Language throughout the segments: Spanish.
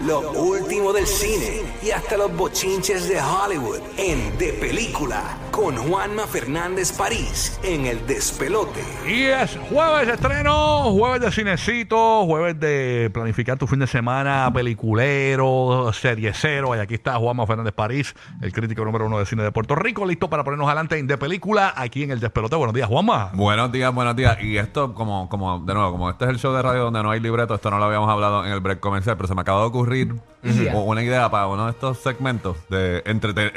lo último del cine y hasta los bochinches de Hollywood en De Película con Juanma Fernández París en El Despelote. Y es jueves de estreno, jueves de cinecito, jueves de planificar tu fin de semana, peliculero, seriecero. Y aquí está Juanma Fernández París, el crítico número uno de cine de Puerto Rico, listo para ponernos adelante en De Película aquí en El Despelote. Buenos días, Juanma. Buenos días, buenos días. Y esto, como, como, de nuevo, como este es el show de radio donde no hay libreto, esto no lo habíamos hablado en el break comercial, pero se me acaba de ocurrir u- una idea para uno de estos segmentos de,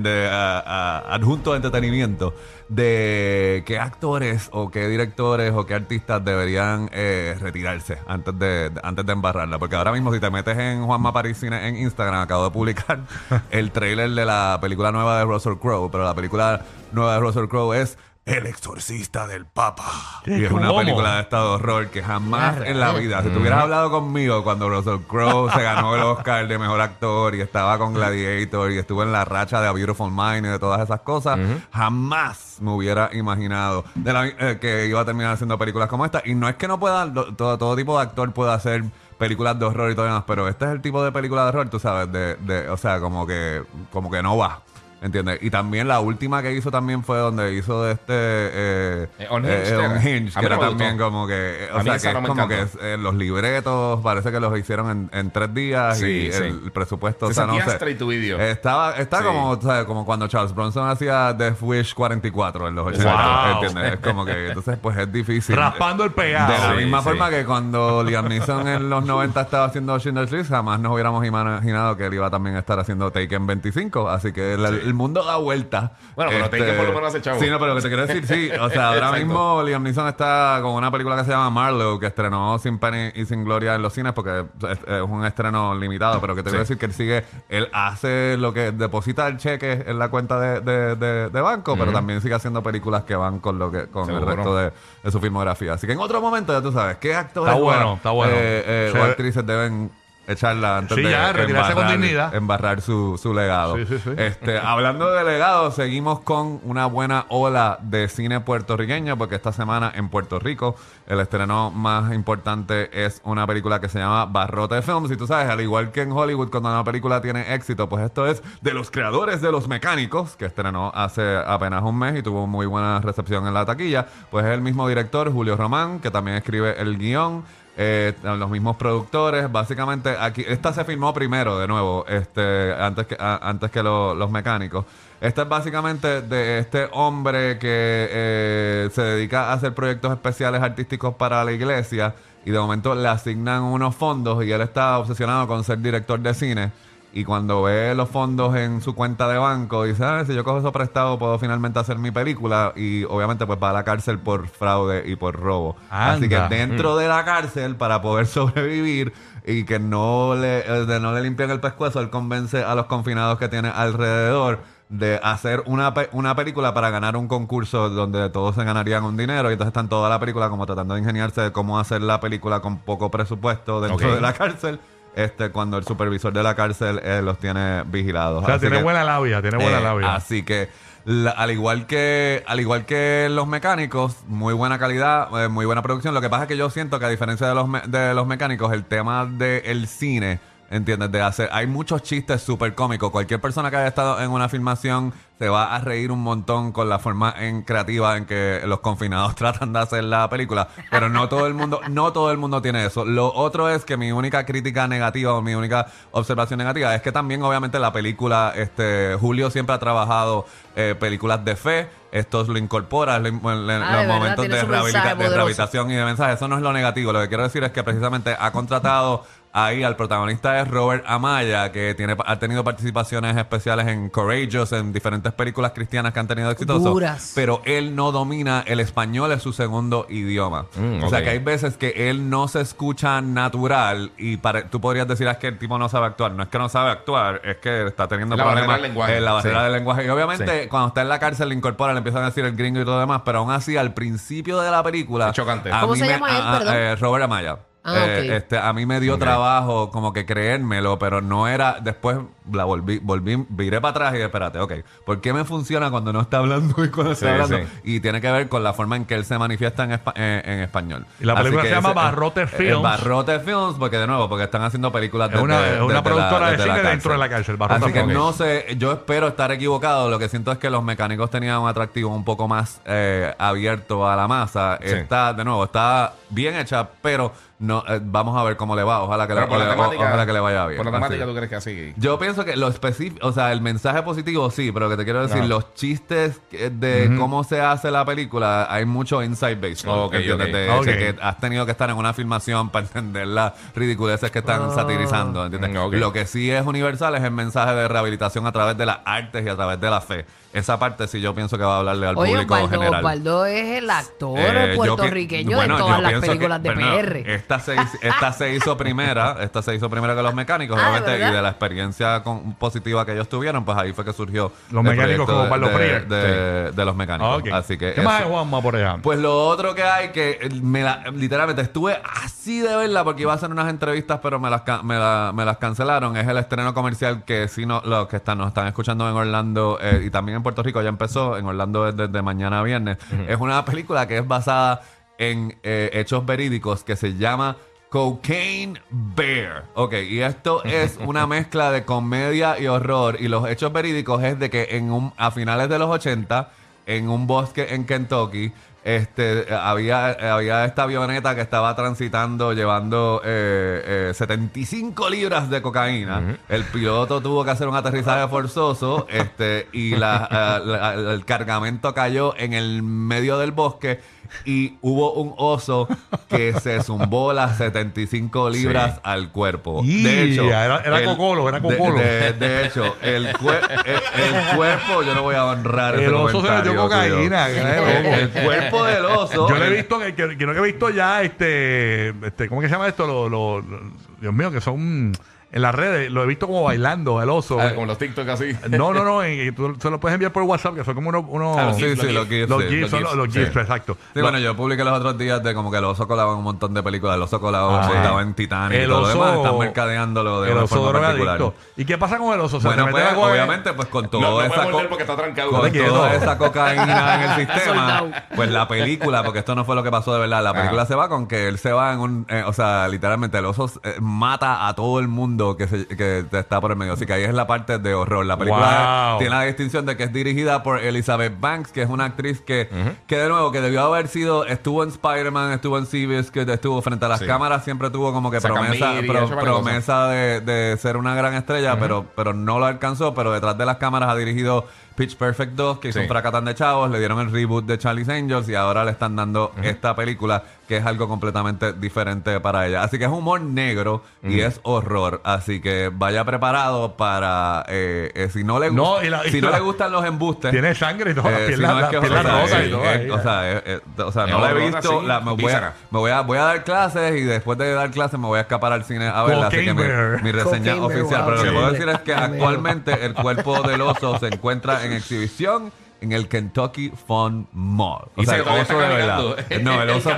de adjunto de entretenimiento de qué actores o qué directores o qué artistas deberían eh, retirarse antes de, de- antes de embarrarla. Porque ahora mismo si te metes en Juanma París Cine en Instagram, acabo de publicar el trailer de la película nueva de Russell Crowe, pero la película nueva de Russell Crowe es El exorcista del Papa. Y es una ¿Cómo? película de estado de horror que jamás en la vida, si tú hubieras hablado conmigo cuando Russell Crowe se ganó el Oscar de mejor actor y estaba con Gladiator y estuvo en la racha de A Beautiful Mind y de todas esas cosas, jamás me hubiera imaginado de la- eh, que iba a terminar haciendo películas como esta. Y no es que no pueda, lo- todo, todo tipo de actor pueda hacer películas de horror y todo demás, pero este es el tipo de película de horror, tú sabes, de, de, o sea, como que, como que no va. ¿Entiendes? Y también la última que hizo también fue donde hizo de este eh, Eh, Unhinged eh, era. Unhinged, A que era también gustó. como que, eh, o sea, que no es me como que encantó. eh, los libretos parece que los hicieron en, en tres días Sí, y sí. el presupuesto, Se o sea, no sé. video. Estaba, está Sí. como, o sea, como cuando Charles Bronson hacía Death Wish 44 en los 80, Wow. ¿entiendes? Es como que, entonces, pues es difícil. Raspando el pegado. De la Sí, misma sí. forma que cuando Liam Neeson en los 90 estaba haciendo Schindler's List, jamás nos hubiéramos imaginado que él iba también a estar haciendo Taken 25. Así que el, el mundo da vuelta. Bueno, pero Taken por lo menos hace chavo. Sí, no, pero lo que te quiero decir, sí. O sea, ahora mismo Liam Neeson está con una película que se llama Marlowe, que estrenó sin pena y sin gloria en los cines porque es, es un estreno limitado. Pero que te quiero decir que él sigue, él hace lo que deposita el cheque en la cuenta de, de- de- de banco, pero también sigue haciendo películas que van con lo que con el resto de, de su filmografía. Así que en otro momento ya tú sabes qué actores Está bueno, está bueno. eh, eh, o actrices deben echarla antes Sí, de ya, retirarse con embarrar- dignidad. embarrar su, su legado. Sí, sí, sí. Este, hablando de legado, seguimos con una buena ola de cine puertorriqueño, porque esta semana en Puerto Rico el estreno más importante es una película que se llama Barrote Films. Y tú sabes, al igual que en Hollywood, cuando una película tiene éxito, pues esto es de los creadores de Los Mecánicos, que estrenó hace apenas un mes y tuvo muy buena recepción en la taquilla. Pues es el mismo director, Julio Román, que también escribe el guion. Eh, los mismos productores, básicamente aquí, esta se filmó primero de nuevo, este, antes que, antes que lo- los mecánicos. Esta es básicamente de este hombre que eh, se dedica a hacer proyectos especiales artísticos para la iglesia y de momento le asignan unos fondos y él está obsesionado con ser director de cine. Y cuando ve los fondos en su cuenta de banco, dice, ah, si yo cojo eso prestado, puedo finalmente hacer mi película. Y obviamente pues va a la cárcel por fraude y por robo. Así que dentro de la cárcel, para poder sobrevivir y que no le, eh, de no le limpien el pescuezo, él convence a los confinados que tiene alrededor de hacer una, pe- una película para ganar un concurso donde todos se ganarían un dinero y entonces están toda la película como tratando de ingeniarse de cómo hacer la película con poco presupuesto dentro de la cárcel este cuando el supervisor de la cárcel eh, los tiene vigilados O sea, Así tiene que- buena labia, tiene buena eh, labia. Así que la- al igual que al igual que los mecánicos, muy buena calidad, eh, muy buena producción. Lo que pasa es que yo siento que a diferencia de los me- de los mecánicos, el tema del cine, ¿entiendes? De hacer hay muchos chistes súper cómicos. Cualquier persona que haya estado en una filmación se va a reír un montón con la forma en creativa en que los confinados tratan de hacer la película, pero no todo el mundo no todo el mundo tiene eso. Lo otro es que mi única crítica negativa o mi única observación negativa es que también obviamente la película este Julio siempre ha trabajado eh, películas de fe, esto lo incorpora en, en- en Ah, los de momentos de, rehabilita- de rehabilitación y de mensaje. Eso no es lo negativo. Lo que quiero decir es que precisamente ha contratado ahí al protagonista es Robert Amaya, que tiene ha tenido participaciones especiales en Courageous, en diferentes películas cristianas que han tenido exitosos. Duras. Pero él no domina el español, es su segundo idioma. Mm, o sea que hay veces que él no se escucha natural y para, tú podrías decir "Ah, es que el tipo no sabe actuar. No es que no sabe actuar, es que está teniendo La problemas en la barrera Sí. del lenguaje. Y obviamente cuando está en la cárcel le incorpora, le empiezan a decir el gringo y todo demás, pero aún así al principio de la película... Es chocante. a ¿Cómo mí se me- llama él, a- eh, Robert Amaya. Ah, Eh, este, a mí me dio trabajo como que creérmelo, pero no era después la volví, volví, viré para atrás y dije, espérate, ok, ¿por qué me funciona cuando no está hablando y cuando está Sí, hablando? sí. Y tiene que ver con la forma en que él se manifiesta en, espa- en- en español. Y la Así película se llama ese- Barrote eh, Films. Barrote Films, porque de nuevo, porque están haciendo películas desde- una- es una desde la- productora de cine dentro de la cárcel, Barrote Así que Films. no sé, yo espero estar equivocado. Lo que siento es que los mecánicos tenían un atractivo un poco más eh, abierto a la masa. Sí. Está, de nuevo, está bien hecha, pero no eh, vamos a ver cómo le va. Ojalá que, le, Pero por la o- temática, ojalá que le vaya bien. Por la Así. temática, ¿tú crees que así? Yo pienso que lo específico, o sea, el mensaje positivo sí, pero que te quiero decir, Ajá. los chistes de cómo se hace la película, hay mucho inside baseball. Ok, ¿entiendes? ok. De- Ok. de que has tenido que estar en una filmación para entender las ridiculeces que están satirizando. ¿entiendes? Mm. Lo que sí es universal es el mensaje de rehabilitación a través de las artes y a través de la fe. Esa parte sí yo pienso que va a hablarle al Oye, público Osvaldo, general. Osvaldo es el actor Eh, yo puertorriqueño bueno, de todas las que- películas de PR. esta, se, hizo- esta se hizo primera, esta se hizo primera que los mecánicos, Ah, ¿de obviamente, y de la experiencia con- positiva que ellos tuvieron, pues ahí fue que surgió Los mecánicos como de- Osvaldo de, de- de los mecánicos. Ah. Así que ¿Qué más eso. hay, Juanma, por allá? Pues lo otro que hay que eh, me la- literalmente estuve así de verla porque iba a hacer unas entrevistas pero me las, me, la- me las cancelaron. Es el estreno comercial que si no, los que están, nos están escuchando en Orlando eh, y también en Puerto Rico ya empezó. En Orlando es desde mañana a viernes. Es una película que es basada en eh, hechos verídicos que se llama Cocaine Bear. Ok, y esto es una mezcla de comedia y horror. Y los hechos verídicos es de que en un, a finales de los 80, en un bosque en Kentucky, este, había, había esta avioneta que estaba transitando llevando eh, eh, 75 libras de cocaína. El piloto tuvo que hacer un aterrizaje forzoso este, y la, eh, la- el cargamento cayó en el medio del bosque y hubo un oso que se zumbó las 75 libras Sí. al cuerpo. De hecho, era- era el- cocolo, era cocolo. De, de hecho, el, el, el cuerpo, yo no voy a honrar ese El oso se metió cocaína, el cuerpo del oso. Yo le he visto, que, que, que he visto ya, este, este ¿cómo que se llama esto? Lo, lo- lo- Dios mío, que son en las redes, lo he visto como bailando, el oso. Ah, como los TikTok así. No, no, no, y tú se lo puedes enviar por WhatsApp, que son como unos... unos Ah, los Sí, GIFs, sí, los los GIFs. GIFs. los sí, GIFs, los son los, GIFs, los sí. GIFs, exacto. Sí, bueno, yo publiqué los otros días de como que el oso colaba en un montón de películas. El oso colaba, Ah, en Titanic y El todo lo demás. oso- Están mercadeándolo de el una oso forma particular. ¿Y qué pasa con el oso? Bueno, pues, obviamente, pues con No, toda no esa morder co- porque está trancado. con Quieto. toda esa cocaína en el sistema, pues la película, porque esto no fue lo que pasó de verdad, la película Ajá. se va con que él se va en un, eh, o sea, literalmente el oso eh, mata a todo el mundo que, se, que está por el medio, así que ahí es la parte de horror. La película Wow. tiene la distinción de que es dirigida por Elizabeth Banks, que es una actriz que, que de nuevo, que debió haber sido, estuvo en Spider-Man, estuvo en Seabiscuit, estuvo frente a las Sí. cámaras, siempre tuvo como que promesa, Miri, pro- ha hecho varias cosas. promesa de, de ser una gran estrella, pero, pero no lo alcanzó. Pero detrás de las cámaras ha dirigido Pitch Perfect 2, que hizo Sí. un fracatán de chavos, le dieron el reboot de Charlie's Angels y ahora le están dando esta película que es algo completamente diferente para ella. Así que es humor negro y es horror. Así que vaya preparado para eh, eh, si no le No, gusta, y la- y si no la- le gustan los embustes. Tiene sangre y todo, la Eh, piel la- no es la piel o sea, eh, todo eh, ahí. o sea, eh, eh, o sea, Es no la he horror, visto. la- me, voy víscera. a, me, voy a, voy a dar clases y después de dar clases me voy a escapar al cine a verla. Así que mi, Bear. mi reseña Cocaine Bear, oficial. wow, Pero lo que puedo decir es que actualmente el cuerpo del oso se encuentra en exhibición en el Kentucky Fun Mall. O Y sea, se el oso de verdad. No, el oso,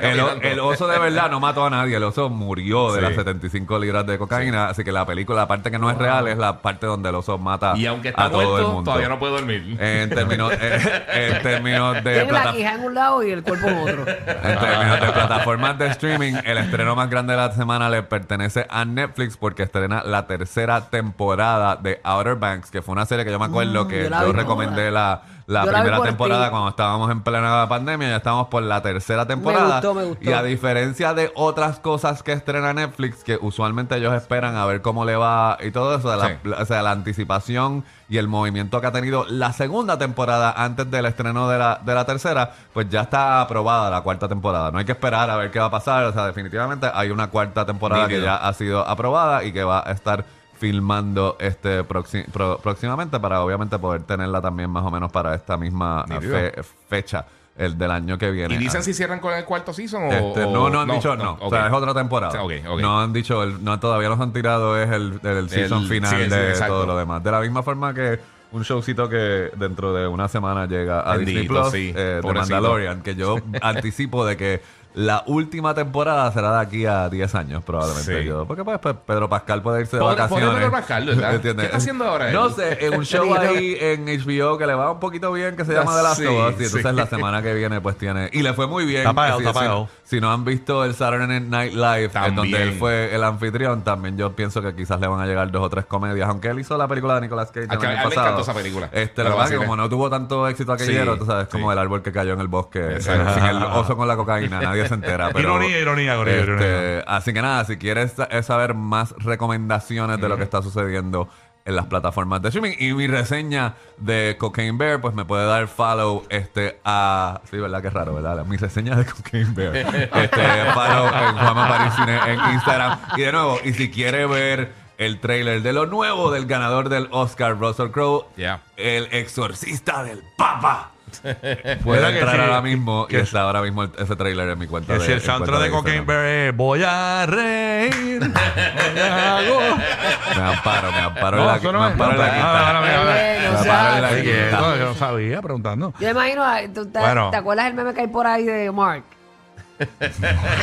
el, el oso de verdad no mató a nadie. El oso murió de Sí. las 75 libras de cocaína. Así que la película, la parte que no es real, es la parte donde el oso mata Y aunque está a todo el muerto, mundo. todavía no puede dormir. En términos, en términos de Tiene la quija en un lado y el cuerpo en otro. en términos de plataformas de streaming, el estreno más grande de la semana le pertenece a Netflix porque estrena la tercera temporada de Outer Banks, que fue una serie que yo me acuerdo Mm, que yo la yo vi recomendé la, la primera por temporada ti. cuando estábamos en plena pandemia, ya estamos por la tercera temporada. gustó, me gustó. Y a diferencia de otras cosas que estrena Netflix, que usualmente ellos esperan a ver cómo le va y todo eso, Sí. la- o sea, la anticipación y el movimiento que ha tenido la segunda temporada antes del estreno de la, de la tercera, pues ya está aprobada la cuarta temporada. No hay que esperar a ver qué va a pasar. O sea, definitivamente hay una cuarta temporada que ya ha sido aprobada y que va a estar filmando este pro- próximamente para obviamente poder tenerla también más o menos para esta misma fe- fecha el del año que viene. ¿Y dicen si cierran con el cuarto season o...? Este, no, no han dicho no. O sea, es otra temporada. No han dicho, el- no, todavía nos han tirado, es el, el season final sí, de todo lo demás. De la misma forma que un showcito que dentro de una semana llega a Bendito, Disney Plus, sí. eh, de. Mandalorian, que yo anticipo de que la última temporada será de aquí a 10 años, probablemente. Sí. Yo, porque pues, pues, Pedro Pascal puede irse de Pobre- vacaciones. Pedro Pascal, ¿verdad? ¿Entiendes? ¿Qué está haciendo ahora él? No sé, en un show ahí en HBO que le va un poquito bien, que se llama The Last of Us. Y entonces sí. la semana que viene, pues tiene. Y le fue muy bien. Está pagado, Si- está si- pagado. Si, no han visto el Saturday Night Live, en donde él fue el anfitrión, también yo pienso que quizás le van a llegar dos o tres comedias. Aunque él hizo la película de Nicolas Cage A el año a él pasado. encantó esa película. Este, la verdad que como no tuvo tanto éxito aquellero, Sí, tú sabes, como sí. el árbol que cayó en el bosque, Exacto. eh, sin el oso con la cocaína, nadie se entera. Pero, Ironía, ironía, ironía, este, ironía. Así que nada, si quieres es saber más recomendaciones de lo que está sucediendo en las plataformas de streaming y mi reseña de Cocaine Bear, pues me puede dar follow este a... Sí, ¿verdad? Qué raro, ¿verdad? Mi reseña de Cocaine Bear. este, follow en Juanma París Cine en Instagram. Y de nuevo, y si quiere ver el trailer de lo nuevo del ganador del Oscar, Russell Crowe, Yeah. el exorcista del Papa. ¿Verdad Puede que entrar sí? ahora mismo Que y es- está ahora mismo el- ese trailer en mi cuenta Que de si el soundtrack de Cocaine Instagram. Bear es Voy a reír. Me amparo, me amparo en No, la, no me amparo en la quinta. me- amparo en la no, yo no sabía, preguntando. Yo imagino, ¿tú te, Bueno. ¿te acuerdas el meme que hay por ahí de Mark?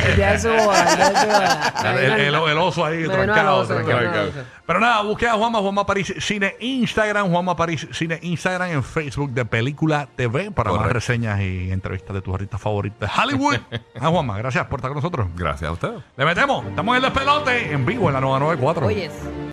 El día de su boda. Me El, vino el- el oso ahí trancado. oso, trancado. Pero nada, busque a Juanma, Juanma París Cine Instagram, Juanma París Cine Instagram en Facebook de Película TV para más Correcto. reseñas y entrevistas de tus artistas favoritos de Hollywood. ah, Juanma, gracias por estar con nosotros. Gracias a usted. Le metemos, estamos en el despelote en vivo en la 994. Oyes.